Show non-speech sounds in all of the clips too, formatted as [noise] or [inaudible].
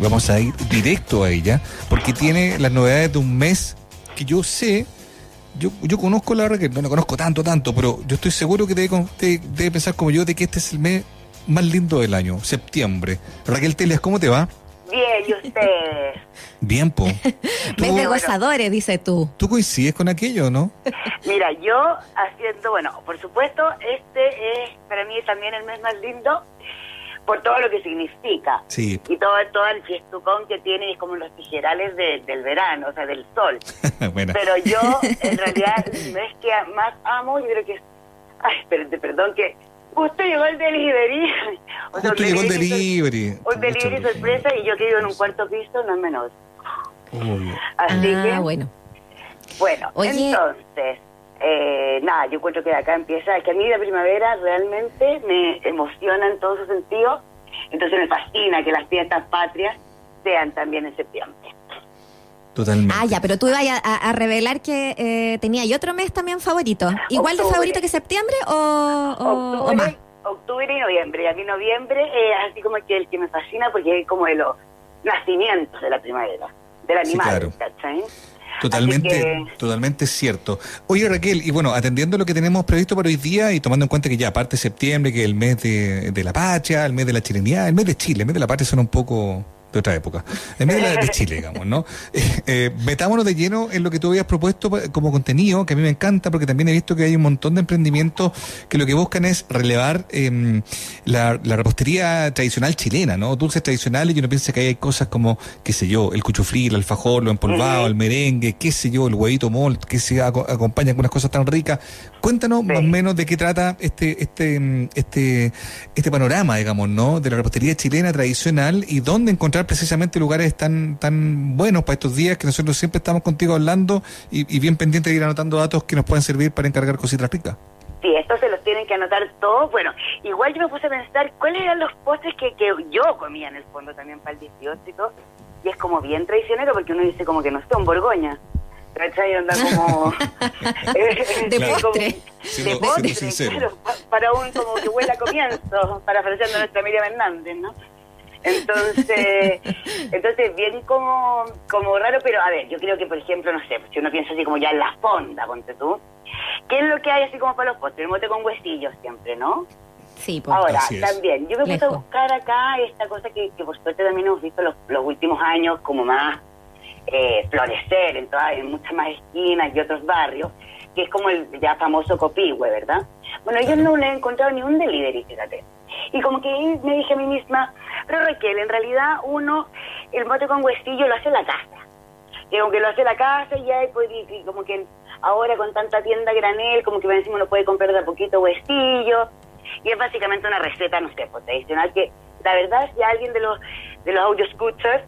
vamos a ir directo a ella, porque tiene las novedades de un mes que yo sé, yo, yo conozco la Raquel, no la conozco tanto, tanto, pero yo estoy seguro que debe, debe pensar como yo de que este es el mes más lindo del año, septiembre. Raquel Telias, ¿cómo te va? Bien, ¿y ustedes? Bien, po. [laughs] Mes de gozadores, dice tú. ¿Tú coincides con aquello, no? Mira, yo haciendo, bueno, por supuesto, este es para mí también el mes más lindo por todo lo que significa. Sí. Y todo, todo el fiestucón que tiene, es como los tijerales del verano, o sea, del sol. [laughs] Pero yo, [laughs] en realidad, mes que más amo, yo creo que es... Ay, espérate, perdón, que Justo llegó el delivery. [laughs] Justo llegó el delivery. Un delivery sorpresa y yo que vivo en un cuarto piso, no es menor. Así ah, que, bueno. Bueno, entonces, eh, nada, yo encuentro que acá empieza, que a mí la primavera realmente me emociona en todos sus sentidos, entonces me fascina que las fiestas patrias sean también en septiembre. Totalmente. Ah, ya, pero tú ibas a, revelar que eh, tenía y otro mes también favorito. ¿Igual de favorito que septiembre o, octubre, más? Octubre y noviembre. Y a mí noviembre es así como que el que me fascina porque es como de los nacimientos de la primavera, del animal, Totalmente, totalmente cierto. Oye Raquel, y bueno, atendiendo lo que tenemos previsto para hoy día y tomando en cuenta que ya aparte septiembre, que es el mes de, de la patria, el mes de la chilenidad, el mes de Chile, el mes de la patria son un poco de otra época, en medio de, Chile, digamos, ¿no? [laughs] Eh, eh, metámonos de lleno en lo que tú habías propuesto como contenido, que a mí me encanta, porque también he visto que hay un montón de emprendimientos que lo que buscan es relevar em, la, repostería tradicional chilena, ¿no? Dulces tradicionales, y uno piensa que hay cosas como, qué sé yo, el cuchufrí, el alfajor, lo empolvado, el merengue, qué sé yo, el huevito malt, que se acompaña con unas cosas tan ricas. Cuéntanos más o menos de qué trata este, este, este, este panorama, digamos, ¿no? De la repostería chilena tradicional y dónde encontrar precisamente lugares tan tan buenos para estos días que nosotros siempre estamos contigo hablando y, bien pendientes de ir anotando datos que nos pueden servir para encargar cositas ricas. Sí, estos se los tienen que anotar todos. Bueno, igual yo me puse a pensar cuáles eran los postres que, que yo comía en el fondo también para el 18 y todo. Y es como bien traicionero porque uno dice como que no son Borgoña. ¿Cachai? Como... [laughs] [laughs] de postre. de postre, para un como que huele a comienzo, parafraseando a nuestra Miriam Hernández, ¿no? Entonces, [laughs] entonces bien como, como raro, pero a ver, yo creo que, por ejemplo, no sé, si uno piensa así como ya en la fonda, ponte tú, ¿qué es lo que hay así como para los postres? El mote con huesillos siempre, ¿no? Sí, pues, Ahora, también, yo me puse a buscar acá esta cosa que, que por suerte también hemos visto los, los últimos años como más eh, florecer en, todas, en muchas más esquinas y otros barrios, que es como el ya famoso copihue, ¿verdad? Bueno, yo no le he encontrado ni un delivery, fíjate. Y como que me dije a mí misma, pero Raquel, en realidad uno, el mote con huesillo lo hace la casa. Y como que lo hace la casa y ya pues, y, como que ahora con tanta tienda granel, como que encima uno puede comprar de a poquito huesillo. Y es básicamente una receta, no sé, pues, tradicional que la verdad si alguien de los de los audio scooters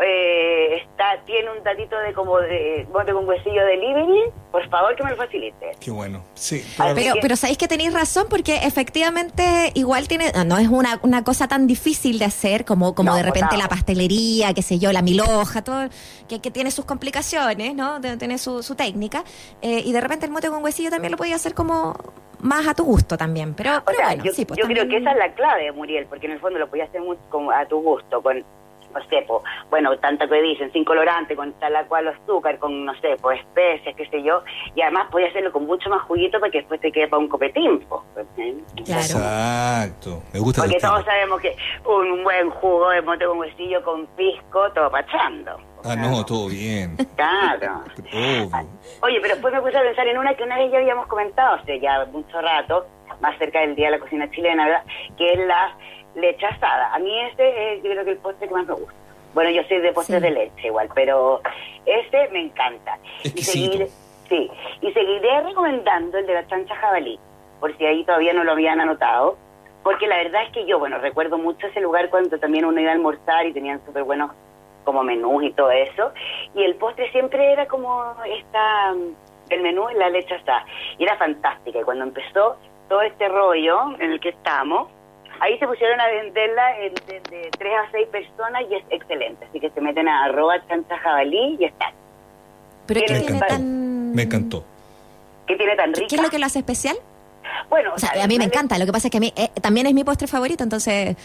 eh, está tiene un datito de como de bote con huesillo delivery, por favor que me lo facilite. Qué bueno, sí. Pero, pero sabéis que tenéis razón porque efectivamente igual tiene, no es una, una cosa tan difícil de hacer como, como de repente la pastelería, qué sé yo, la miloja, todo, que, que tiene sus complicaciones, ¿no? tiene su, su técnica. Eh, y de repente el mote con huesillo también lo podía hacer como más a tu gusto también. Pero, bueno, yo, sí, pues yo creo que esa es la clave, Muriel, porque en el fondo lo podía hacer muy como a tu gusto, con no sé, bueno, tanto que dicen, sin colorante, con tal cual azúcar, con, no sé, pues especias, qué sé yo, y además podía hacerlo con mucho más juguito para que después te quede para un copetín, pues, Exacto, me gusta Porque todos sabemos que un buen jugo de mote con huesillo con pisco, todo pachando. Ah, no, todo bien. Claro. Oye, pero después me puse a pensar en una que una vez ya habíamos comentado, hace ya mucho rato, más cerca del Día de la Cocina Chilena, ¿verdad? Que es la leche asada. A mí ese es yo creo que el postre que más me gusta. Bueno, yo soy de postres de leche igual, pero ese me encanta. Y seguiré, sí, y seguiré recomendando el de la chancha jabalí, por si ahí todavía no lo habían anotado, porque la verdad es que yo, bueno, recuerdo mucho ese lugar cuando también uno iba a almorzar y tenían súper buenos como menús y todo eso, y el postre siempre era como esta, el menú en la leche asada, y era fantástica, y cuando empezó todo este rollo en el que estamos, Ahí se pusieron a venderla de, de 3 a 6 personas y es excelente. Así que se meten a arroba chancha jabalí y están. ¿Pero qué tiene tan...? Me encantó. ¿Qué tiene tan rico? ¿Qué es lo que lo hace especial? Bueno, o sea, a mí me encanta. Lo que pasa es que a mí eh, también es mi postre favorito, entonces...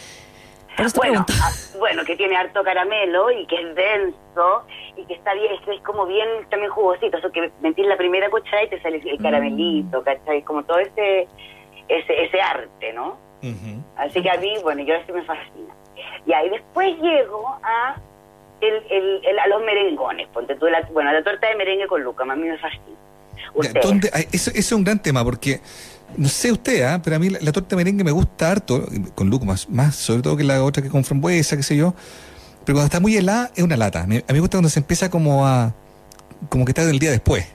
bueno, ah, bueno, que tiene harto caramelo y que es denso y que está bien, es, como bien también jugosito, eso que metís la primera cuchara y te sale el caramelito, mm. ¿cachai? Como todo ese, ese, ese arte, ¿no? Así que a mí, bueno, yo eso me fascina. Y ahí después llego a el, el, a los merengones, ponte tú la, bueno, la torta de merengue con Luca, a mí me fascina. ¿Dónde, eso, es un gran tema porque no sé usted, ¿ah? pero a mí la, torta de merengue me gusta harto, con Luca más, más, sobre todo que la otra que con frambuesa, qué sé yo. Pero cuando está muy helada es una lata. A mí me gusta cuando se empieza como a como que está del día después.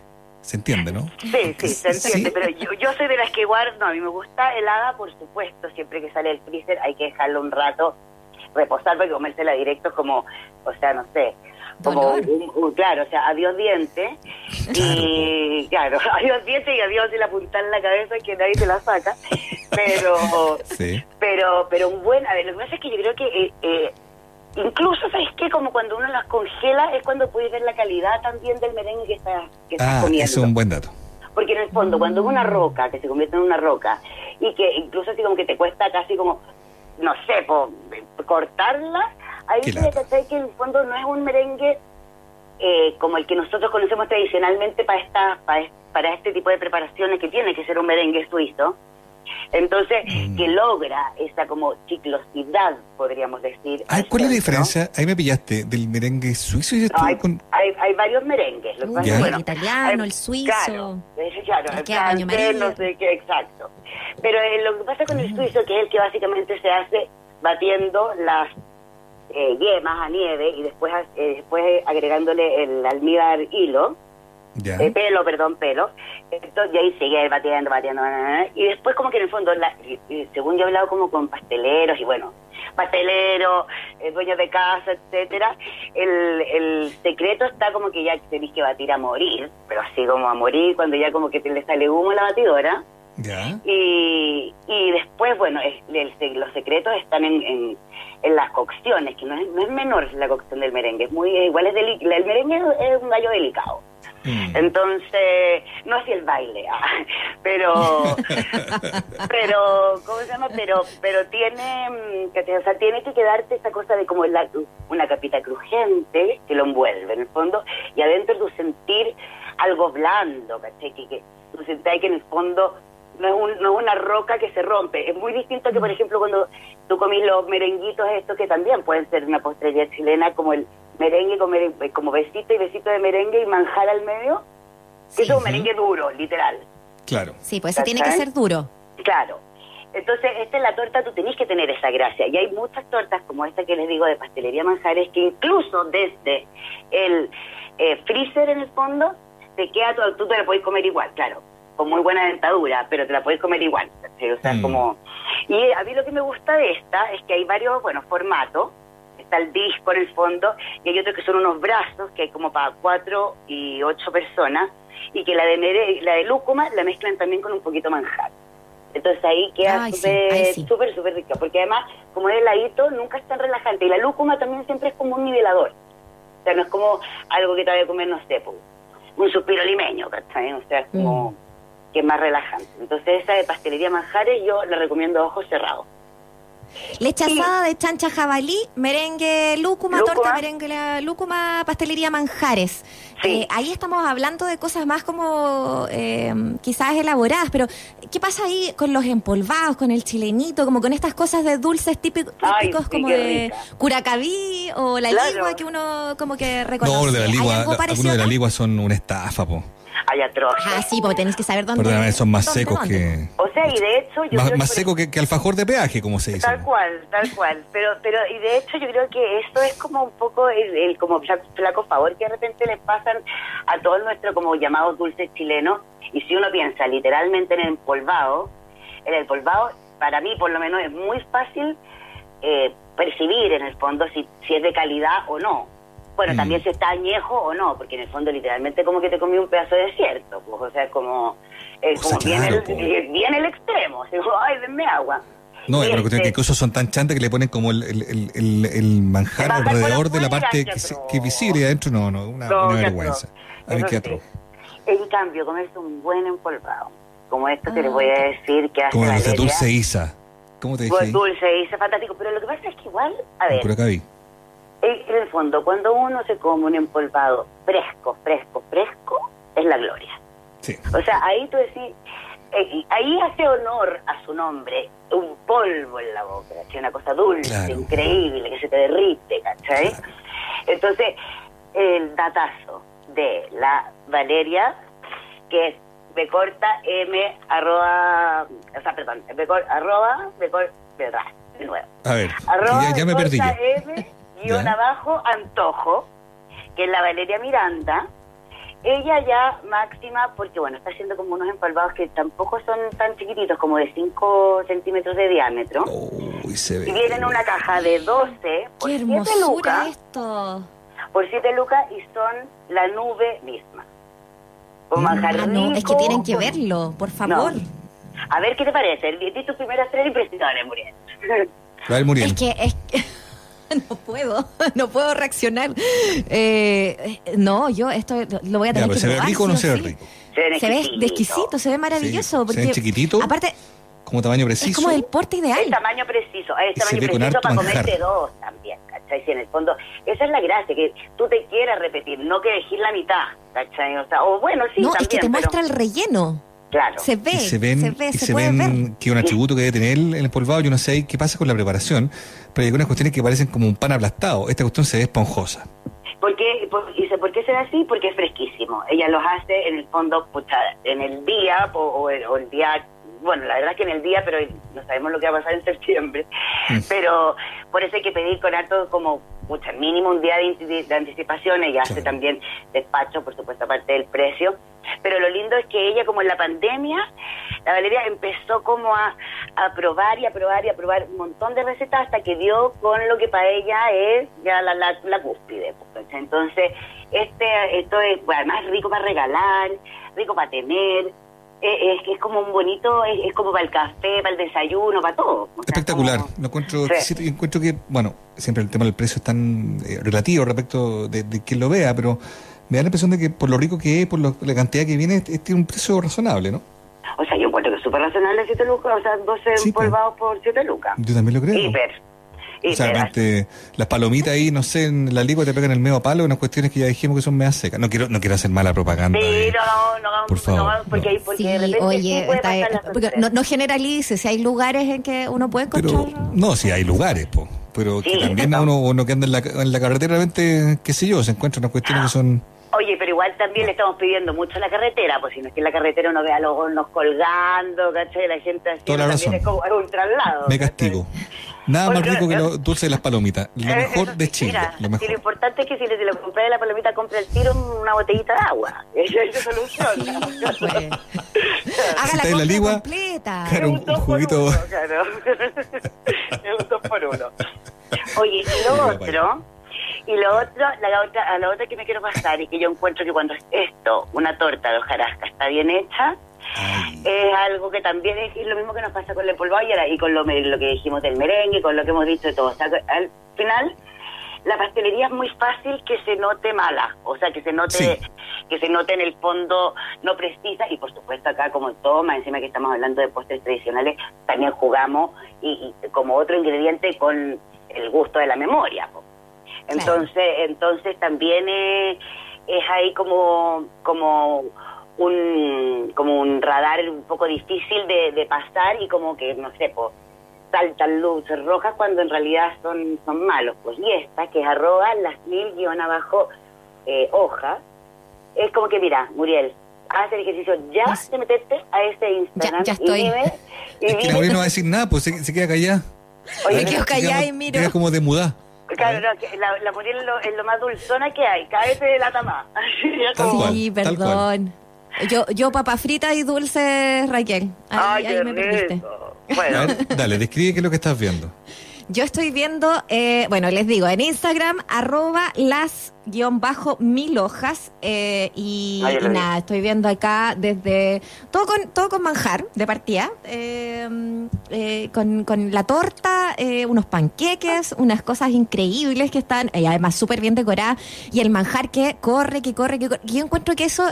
¿Se entiende, no? Sí, sí, se entiende, pero yo, yo soy de las que guardo, no, a mí me gusta helada, por supuesto, siempre que sale el freezer hay que dejarlo un rato reposar porque comérsela directo como, o sea, no sé, como un, claro, o sea, adiós diente y claro, [laughs] adiós diente y adiós y la punta en la cabeza que nadie te la saca, pero pero pero un buen, a ver, lo que pasa es que yo creo que eh, eh, incluso sabes qué como cuando uno las congela es cuando puedes ver la calidad también del merengue que está que ah, comiendo. es un buen dato. Porque en el fondo, cuando es una roca, que se convierte en una roca, y que incluso así como que te cuesta casi como no sé, por, cortarla, ahí se que que en el fondo no es un merengue eh, como el que nosotros conocemos tradicionalmente para, esta, para, para este tipo de preparaciones, que tiene que ser un merengue suizo. Entonces, mm. que logra esa como chiclosidad, podríamos decir. ¿Cuál es la diferencia? Ahí me pillaste, del merengue suizo y hay, hay, varios merengues. el italiano, el suizo. Claro, el francés, no sé qué, exacto. Pero eh, lo que pasa con el ah. suizo, que es el que básicamente se hace batiendo las eh, yemas a nieve y después, eh, después agregándole el almíbar hilo, eh, pelo, perdón, pelo. Entonces, y ahí sigue batiendo, batiendo, y después como que en el fondo, la, según yo he hablado como con pasteleros y bueno, pasteleros, dueños de casa, etcétera, el, el secreto está como que ya tenéis que batir a morir, pero así como a morir cuando ya como que te le sale humo a la batidora. Y, y después, bueno, los secretos están en, en, las cocciones, que no es, no es menor la cocción del merengue, es muy igual es el merengue es un gallo delicado. Mm. Entonces, no así el baile, ah, pero, [laughs] pero, ¿cómo se llama? Pero, pero tiene, mm, o sea, tiene que quedarte esa cosa de como la, una capita crujiente que lo envuelve en el fondo y adentro tú sentir algo blando, ¿cachai? Que, que tú sentáis que en el fondo no es, un, no es una roca que se rompe. Es muy distinto que, por mm. ejemplo, cuando tú comís los merenguitos estos, que también pueden ser una postrería chilena, como el merengue, como, besito y besito de merengue y manjar al medio, que es un merengue duro, literal. Claro. Sí, pues eso tiene que ser duro. Claro. Entonces, esta es la torta, tú tenés que tener esa gracia. Y hay muchas tortas, como esta que les digo de pastelería manjares, que incluso desde el eh, freezer en el fondo, te queda todo, tú te la puedes comer igual, claro con muy buena dentadura, pero te la puedes comer igual. O sea, mm. como... Y a mí lo que me gusta de esta es que hay varios, bueno, formatos. Está el disco en el fondo y hay otros que son unos brazos que hay como para cuatro y ocho personas y que la de, la de lúcuma la mezclan también con un poquito manjar. Entonces ahí queda súper, súper, rica, porque además, como es heladito, nunca es tan relajante. Y la lúcuma también siempre es como un nivelador. O sea, no es como algo que te vaya a comer, no sé, un suspiro limeño, ¿cachai? O sea, es como... Mm que es más relajante. Entonces esa de pastelería manjares yo le recomiendo a ojos cerrados. Leche asada de chancha jabalí, merengue lúcuma, torta merengue lúcuma, pastelería manjares. Eh, ahí estamos hablando de cosas más como eh, quizás elaboradas, pero ¿qué pasa ahí con los empolvados, con el chilenito, como con estas cosas de dulces típicos, típicos como de curacaví o la ligua que uno como que reconoce? No, de la ligua, algunos de la ligua son una estafa, po hay atroz. Ah, sí, porque tenéis que saber dónde. Perdóname, son más secos que. O sea, y de hecho. Yo más, más seco que, que, alfajor de peaje, como se dice. Tal cual, tal cual. Pero, pero, y de hecho, yo creo que esto es como un poco el, como flaco favor que de repente les pasan a todos nuestros como llamados dulces chilenos. Y si uno piensa literalmente en el empolvado, el empolvado, para mí por lo menos, es muy fácil eh, percibir en el fondo si, si es de calidad o no bueno, también mm. si está añejo o no, porque en el fondo literalmente como que te comí un pedazo de desierto, pues, o sea, como, eh, como viene, el, [laughs] el extremo, [laughs] digo, ay, denme agua. No, pero que, que cosas son tan chantas que le ponen como el, el, el, manjar alrededor de la parte que, que, visible adentro, no, no, una, vergüenza. A ver qué En cambio, comerse un buen empolvado, como esto que les voy a ah. decir que hace Como de Dulce Isa. ¿Cómo te dije? Dulce, dice fantástico. Pero lo que pasa es que igual, a ver. Vi. En el fondo, cuando uno se come un empolvado fresco, fresco, fresco, es la gloria. Sí. O sea, ahí tú decís, eh, ahí hace honor a su nombre, un polvo en la boca, una cosa dulce, increíble, que se te derrite, ¿cachai? Entonces, el datazo de la Valeria, que es B corta M arroba, o sea, perdón, B arroba, B de nuevo. A ver, arroba, ya, me perdí. M guion abajo antojo, que es la Valeria Miranda. Ella ya máxima, porque bueno, está haciendo como unos empalvados que tampoco son tan chiquititos, como de 5 centímetros de diámetro. Uy, se ve. Y vienen en una caja de 12 por 7 lucas. esto! Por 7 lucas y son la nube misma. Con manjar no, es que tienen que verlo, por favor. A ver, ¿qué te parece? Di tus primeras tres impresiones, Muriel. Muriel. Es que... Es que... [laughs] no puedo, [laughs] no puedo reaccionar. Eh, no, yo esto lo voy a tener que ¿Se ve rico o no se ve rico? Se ve, exquisito, se ve maravilloso. porque, se ve chiquitito. Aparte, como tamaño preciso. Es como el porte ideal. El tamaño preciso, el tamaño preciso para comerte dos también, ¿cachai? Si en el fondo, esa es la gracia, que tú te quieras repetir, no que elegir la mitad, ¿cachai? O, sea, o bueno, sí, no, también, es que te muestra el relleno. Claro. Se ve, se, ven, se ve, se, ven que un atributo que debe tener el empolvado, yo no sé qué pasa con la preparación, pero hay algunas cuestiones que parecen como un pan aplastado. Esta cuestión se ve esponjosa. ¿Por qué, por, dice, ¿por qué se ve así? Porque es fresquísimo. Ella los hace en el fondo, pucha, en el día o, el, día bueno, la verdad es que en el día, pero no sabemos lo que va a pasar en septiembre. Mm. Pero por eso hay que pedir con harto como mucha mínimo un día de, anticipación. Ella hace también despacho, por supuesto, aparte del precio. Pero lo lindo es que ella, como en la pandemia, la Valeria empezó como a, probar y a probar y a probar un montón de recetas hasta que dio con lo que para ella es ya la, la, cúspide. Pues, Entonces, este esto es además rico para regalar, rico para tener, es, es como un bonito, es, como para el café, para el desayuno, para todo. Espectacular, lo encuentro, encuentro que, bueno, siempre el tema del precio es tan eh, relativo respecto de, de quien lo vea, pero me da la impresión de que por lo rico que es, por la cantidad que viene, tiene un precio razonable, ¿no? O sea, yo encuentro que es súper razonable 7 lucas, o sea, 12 sí, polvados por 7 lucas. Yo también lo creo. Hiper. O sea, las palomitas ahí, no sé, en la lengua te pegan el medio palo, unas cuestiones que ya dijimos que son medio secas. No quiero no quiero hacer mala propaganda. Sí, no, no, no, por favor. No, porque, porque de repente oye, no, no generalice, si hay lugares en que uno puede encontrar... Pero, no, si hay lugares, po, pero que también a uno, uno que anda en la, en la carretera, realmente, qué sé yo, se encuentran unas cuestiones que son Oye, pero igual también le estamos pidiendo mucho a la carretera, pues si no es que en la carretera uno vea a los hornos colgando, ¿cachai? La gente así Toda la razón. es como un traslado. Me castigo. Nada más rico que lo dulce de las palomitas. Lo [laughs] mejor de Chile. lo, mejor. lo importante es que si le, si le compré la palomita, compre el tiro una botellita de agua. [laughs] Esa es la solución. Sí, pues. [laughs] Haga la, la ligua, completa. Claro, un, un juguito. Uno, claro. un dos por uno. Oye, y lo otro y lo otro, la otra, a la otra que me quiero pasar y que yo encuentro que cuando esto, una torta de hojarasca, está bien hecha, es algo que también es, lo mismo que nos pasa con el polvo y con lo, lo que dijimos del merengue, con lo que hemos dicho de todo. O sea, al final, la pastelería es muy fácil que se note mala, o sea, que se note que se note en el fondo no precisa y por supuesto acá como toma, encima que estamos hablando de postres tradicionales, también jugamos y, como otro ingrediente con el gusto de la memoria. Entonces, entonces también es, ahí como, como un, como un radar un poco difícil de, pasar y como que, no sé, pues saltan luces rojas cuando en realidad son, son malos. Pues y esta, que es arroba las mil guion abajo eh, hojas, es como que, mira, Muriel, haz el ejercicio ya de meterte a este Instagram ya, estoy. y dime... Y es que no va a decir nada, pues se, queda callada. Oye, me quedo callada y miro. Queda como de mudar. Claro, la, la Muriel es lo, es lo, más dulzona que hay, cállate de la tama. sí, perdón. Yo, yo papa frita y dulce, Raquel. Ahí, Ay, ahí me perdiste. Bueno. dale, describe qué es lo que estás viendo. Yo estoy viendo, eh, bueno, les digo, en Instagram, arroba las guion bajo mil hojas eh, y, nada, estoy viendo acá desde todo con todo con manjar de partida, em, eh, con, con, la torta, unos panqueques, unas cosas increíbles que están, y además súper bien decoradas, y el manjar que corre, que corre, que corre. Yo encuentro que eso,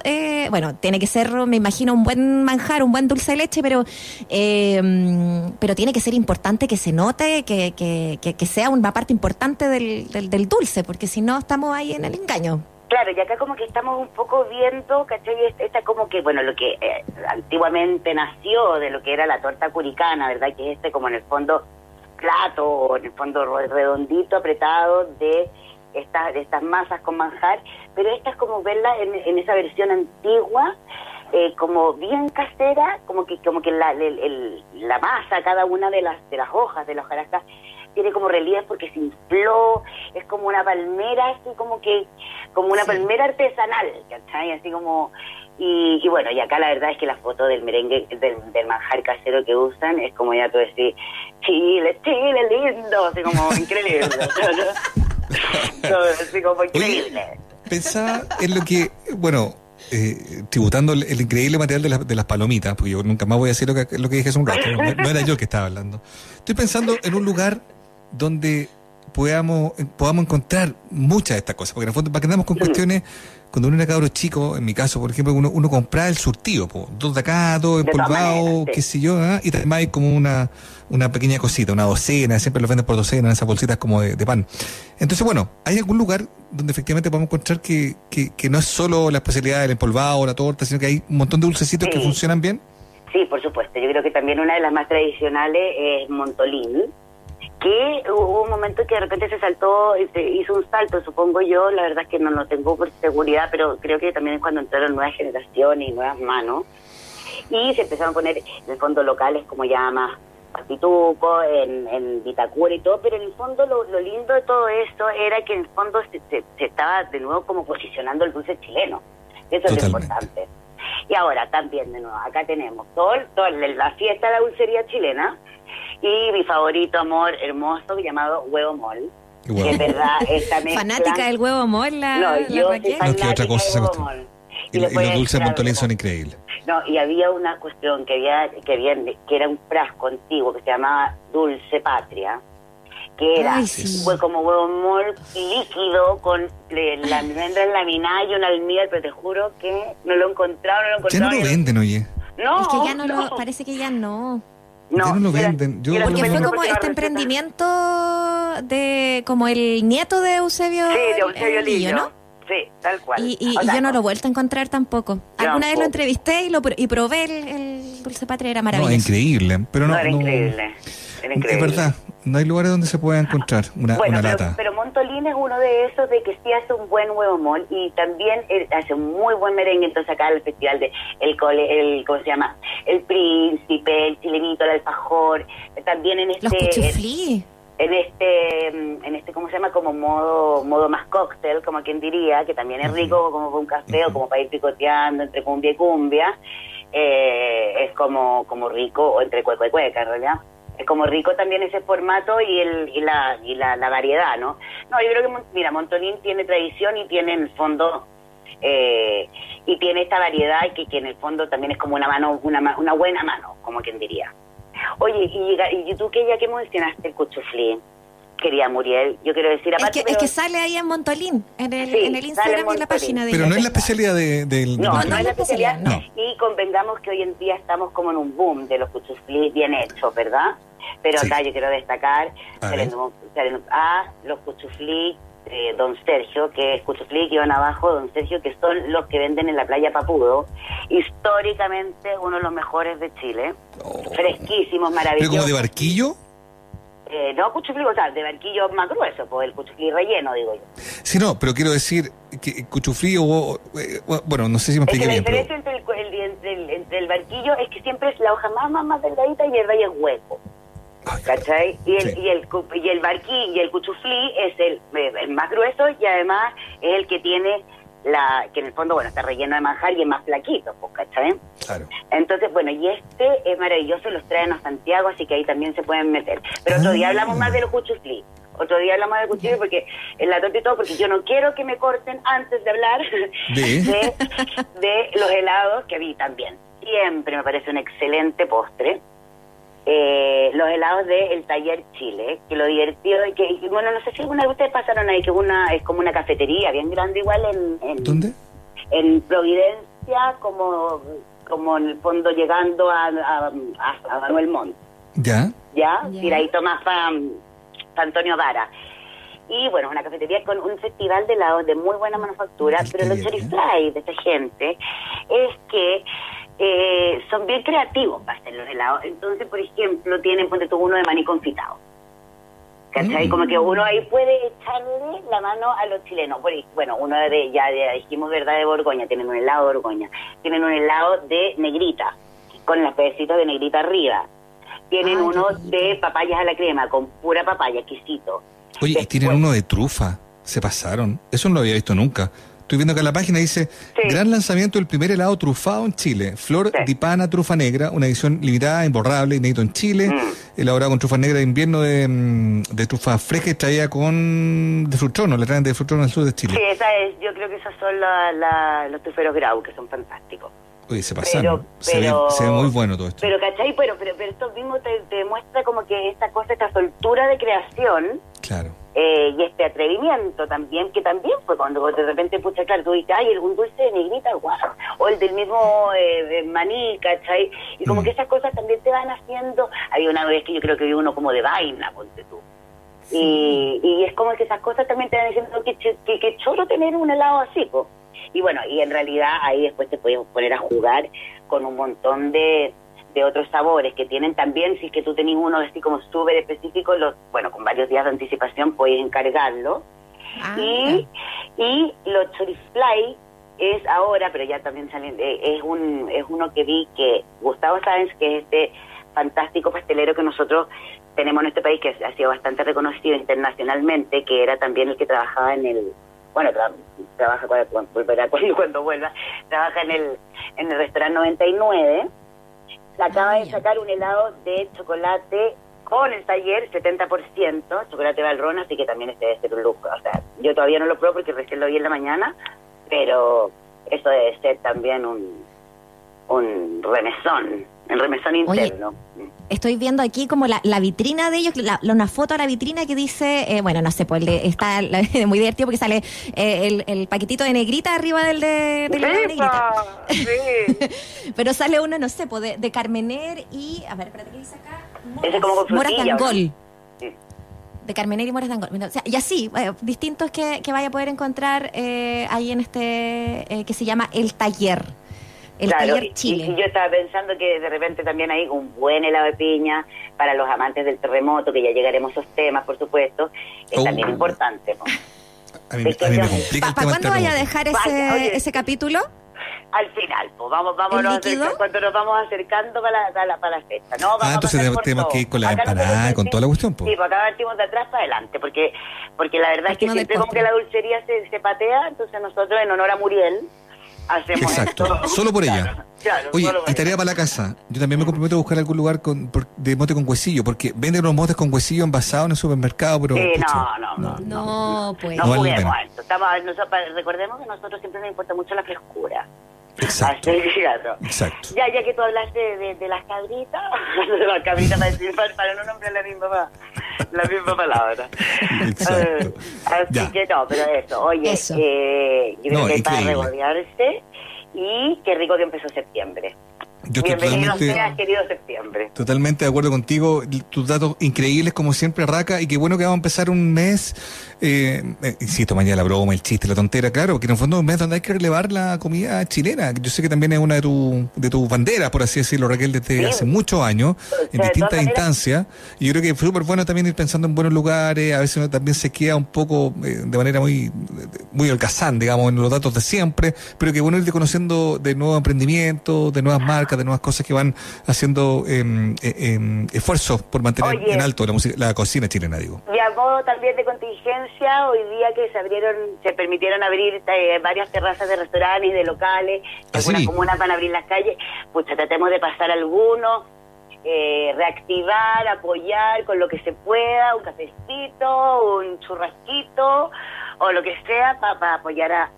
bueno, tiene que ser, me imagino, un buen manjar, un buen dulce de leche, pero, em, pero tiene que ser importante que se note, que, que, que, sea una parte importante del, del, dulce, porque si no estamos ahí en el engaño. Claro, y acá como que estamos un poco viendo, ¿cachai? Esta como que, bueno, lo que eh, antiguamente nació de lo que era la torta curicana, ¿verdad? Que es este como en el fondo plato, en el fondo redondito, apretado de estas, de estas masas con manjar, pero esta es como verla en, esa versión antigua eh, como bien casera, como que como que la, masa, cada una de las de las hojas de la hojarasca tiene como relieve porque se infló, como una palmera, así como que como una palmera artesanal, ¿cachai? Así como y, bueno, y acá la verdad es que la foto del merengue, del, del manjar casero que usan, es como ya tú decís, Chile, Chile, lindo, así como [laughs] increíble. [laughs] así como increíble. pensaba en lo que, bueno, eh, tributando el, increíble material de, de, las palomitas, porque yo nunca más voy a decir lo que, lo que dije hace un rato, no, era yo el que estaba hablando. Estoy pensando en un lugar donde podamos, podamos encontrar muchas de estas cosas, porque en el fondo, para que andamos con cuestiones cuando uno era cabro chico, en mi caso, por ejemplo, uno, uno compraba el surtido, dos de acá, dos empolvados, qué sé yo, ¿ah? y también hay como una, una pequeña cosita, una docena, siempre los venden por docena, en esas bolsitas como de, pan. Entonces, bueno, ¿hay algún lugar donde efectivamente podemos encontrar que, que, no es solo la especialidad del empolvado la torta, sino que hay un montón de dulcecitos que funcionan bien? Sí, por supuesto. Yo creo que también una de las más tradicionales es Montolín que hubo un momento que de repente se saltó, se hizo un salto, supongo yo, la verdad es que no lo tengo por seguridad, pero creo que también es cuando entraron nuevas generaciones y nuevas manos, y se empezaron a poner en el fondo locales como ya más Pituco, en, en Vitacura y todo, pero en el fondo lo, lindo de todo esto era que en el fondo se, estaba de nuevo como posicionando el dulce chileno, eso es lo importante. Y ahora también de nuevo, acá tenemos todo, todo la fiesta de la dulcería chilena, y mi favorito amor hermoso llamado huevo mol. Que es verdad, esta [laughs] mezcla... Fanática del huevo mol, la, no, yo Soy no, otra cosa se Y, y, los dulces Montolín son increíbles. No, y había una cuestión que había, que había, que era un frasco antiguo que se llamaba Dulce Patria, que era fue como huevo mol líquido con la almendra laminada y un almíbar, pero te juro que no lo encontraron, no lo encontraron. Ya no lo venden, oye. No, es que ya no, Lo, parece que ya no. No, no lo venden. Yo porque fue como este emprendimiento de como el nieto de Eusebio, sí, de Eusebio Lillo, ¿no? Sí, tal cual. Y, y, yo no lo he vuelto a encontrar tampoco. Alguna vez lo entrevisté y, lo, y probé el, dulce patria, era maravilloso. No, increíble. Pero no, no era increíble. Es verdad, no hay lugares donde se pueda encontrar una, una lata. Pero Montolín es uno de esos de que sí hace un buen huevo mol y también hace un muy buen merengue. Entonces acá el festival de el cole, el ¿cómo se llama? El príncipe, el chilenito, el alfajor, también en este Los cuchuflí. En este, en este, ¿cómo se llama? Como modo, modo más cóctel, como quien diría, que también es rico como para un café o como para ir picoteando entre cumbia y cumbia. Eh, es como, como rico, o entre cueca y cueca en realidad como rico también ese formato y el y la y la, variedad, ¿no? No, yo creo que mira, Montolín tiene tradición y tiene en el fondo eh, y tiene esta variedad que, que en el fondo también es como una mano una una buena mano, como quien diría. Oye, y, y tú que ya que mencionaste el cuchuflí, quería Muriel. Yo quiero decir, aparte. Es que, sale ahí en Montolín, en el, en el Instagram y en la página de Pero no es la especialidad de, del. No, no, es la especialidad. Y convengamos que hoy en día estamos como en un boom de los cuchuflí bien hechos, ¿verdad? Pero acá yo quiero destacar a, los cuchuflí de Don Sergio, que es cuchuflí que van abajo, Don Sergio, que son los que venden en la playa Papudo. Históricamente uno de los mejores de Chile. Oh. Fresquísimos, maravillosos. ¿Pero como de barquillo? Eh, no cuchuflí, o sea, de barquillo más grueso, pues el cuchuflí relleno, digo yo. Sí, no, pero quiero decir que cuchuflí o... Eh, bueno, no sé si me expliqué bien. La diferencia entre, el, entre, el, barquillo es que siempre es la hoja más, más, más delgadita y el rey es hueco. ¿Cachai? Y el, y el, y el barquí y el cuchuflí es el, el, más grueso y además es el que tiene la que en el fondo, bueno, está relleno de manjar y es más flaquito, pues, ¿cachai? Claro. Entonces, bueno, y este es maravilloso, los traen a Santiago, así que ahí también se pueden meter. Pero otro día ah. hablamos más de los cuchuflí. Otro día hablamos de cuchillo porque en la torta y todo, porque yo no quiero que me corten antes de hablar de, de los helados que vi también. Siempre me parece un excelente postre eh, los helados del el taller Chile, que lo divertido y que, bueno, no sé si alguna vez ustedes pasaron ahí, que una es como una cafetería bien grande igual en... ¿Dónde? En Providencia, como, como en el fondo llegando a, a, Manuel Montt. ¿Ya? ¿Ya? Y ahí Tomás para, Antonio Vara. Y bueno, una cafetería con un festival de helados de muy buena manufactura, pero lo chorifly de esta gente es que eh, son bien creativos para hacer los helados. Entonces, por ejemplo, tienen, ponte tú uno de maní confitado. ¿Cachai? Mm. Como que uno ahí puede echarle la mano a los chilenos. Bueno, uno de, ya, dijimos verdad de Borgoña, tienen un helado de Borgoña. Tienen un helado de negrita, con las pedecitos de negrita arriba. Tienen uno de papayas a la crema, con pura papaya, exquisito. Oye, y tienen uno de trufa. Se pasaron. Eso no lo había visto nunca. Estoy viendo que la página dice, gran lanzamiento del primer helado trufado en Chile. Flor de pana trufa negra, una edición limitada, imborrable, inédito en Chile, mm. elaborado con trufa negra de invierno de, mm, de trufa fresca extraída con de frutrono, la traen de frutrono al sur de Chile. Sí, esa es, yo creo que esos son los truferos grau, que son fantásticos. Oye, se pasaron. se, ve, muy bueno todo esto. Pero, ¿cachai? Pero, pero, pero esto mismo te, te demuestra como que esta cosa, esta soltura de creación. Claro eh, y este atrevimiento también, que también fue cuando de repente, pucha, claro, tú dices, ay, un dulce de negrita, guau, o el del mismo eh, maní, ¿cachai? Y como mm. que esas cosas también te van haciendo, hay una vez que yo creo que vi uno como de vaina, ponte tú. Y, y es como que esas cosas también te van diciendo que, que, que choro tener un helado así, pues. Y bueno, y en realidad ahí después te puedes poner a jugar con un montón de, de otros sabores que tienen también, si es que tú tenés uno así como súper específico, los, bueno, con varios días de anticipación puedes encargarlo. Ah, y, y los chorifly es ahora, pero ya también salen, eh, es, un, es uno que vi que Gustavo Sáenz, que es este fantástico pastelero que nosotros tenemos en este país, que ha sido bastante reconocido internacionalmente, que era también el que trabajaba en el, bueno, trabaja cuando, cuando, [laughs] cuando vuelva, trabaja en el, en el restaurante 99 acaba de sacar un helado de chocolate con el taller 70%, chocolate Valrón, así que también este debe ser un lujo. O sea, yo todavía no lo pruebo porque recién lo vi en la mañana, pero eso debe ser también un, un remesón, el remesón interno. estoy viendo aquí como la, vitrina de ellos, la, una foto a la vitrina que dice, eh, bueno, no sé, pues está [laughs] muy divertido porque sale eh, el, paquetito de negrita arriba del de, la negrita. [laughs] Sí. Pero sale uno, no sé, pues de, Carmener y, a ver, espérate, ¿qué dice acá? Moras, de Angol. De Carmener y Moras de Angol. O sea, y así, eh, distintos que, que, vaya a poder encontrar ahí en este, que se llama El Taller claro, Y, yo estaba pensando que de repente también hay un buen helado de piña para los amantes del terremoto, que ya llegaremos a esos temas, por supuesto, es también oh. importante. A mí, ¿Para cuándo vaya a dejar ese, ese capítulo? al final, pues vamos, vámonos cuando nos vamos acercando para la, para para la fecha. No, vamos ah, entonces tenemos que ir con la empanada, con toda la cuestión. Pues. Sí, pues acá partimos de atrás para adelante, porque porque la verdad es que siempre como que la dulcería se, se patea, entonces nosotros en honor a Muriel, Exacto, solo por ella. Oye, y tarea para la casa. Yo también me comprometo a buscar algún lugar con, de mote con huesillo, porque venden unos motes con huesillo envasados en el supermercado, pero. Sí, no, no, no, no, pues. No, juguemos esto. Estamos, recordemos que a nosotros siempre nos importa mucho la frescura. Exacto. Exacto. Ya, ya que tú hablaste de, de, las cabritas, [laughs] de las cabritas para, decir, para, no nombrar la misma, la misma palabra. Exacto. así que no, pero eso, oye, eso. Eh, yo creo que para regodearse y qué rico que empezó septiembre. Yo Bienvenido sea, querido septiembre. Totalmente de acuerdo contigo. Tus datos increíbles, como siempre, Raca. Y qué bueno que vamos a empezar un mes. Eh, eh, insisto, mañana la broma, el chiste, la tontera, claro. Que en el fondo es un mes donde hay que relevar la comida chilena. Yo sé que también es una de, tu, de tus banderas, por así decirlo, Raquel, desde hace muchos años, en distintas instancias. Y yo creo que es súper bueno también ir pensando en buenos lugares. A veces uno también se queda un poco eh, de manera muy, muy alcazán, digamos, en los datos de siempre. Pero que bueno ir conociendo de nuevos emprendimientos, de nuevas marcas de nuevas cosas que van haciendo em, eh, em, esfuerzos por mantener en alto la, música, la cocina chilena, digo. Y a modo también de contingencia, hoy día que se abrieron, se permitieron abrir eh, varias terrazas de restaurantes y de locales, ¿Ah, algunas comunas van a abrir las calles, pues tratemos de pasar algunos eh, reactivar, apoyar con lo que se pueda, un cafecito, un churrasquito o lo que sea para apoyar a,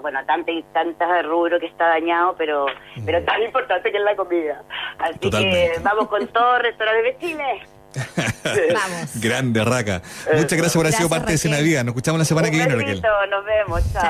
bueno, a tanta y tantas rubro que está dañado, pero pero tan importante que es la comida. Así que vamos con todo restaurante de Chile. Vamos. [laughs] Grande, Raca. Muchas gracias por haber sido parte de esa Navidad. Nos escuchamos la semana que viene, Raquel. Nos vemos. Chao.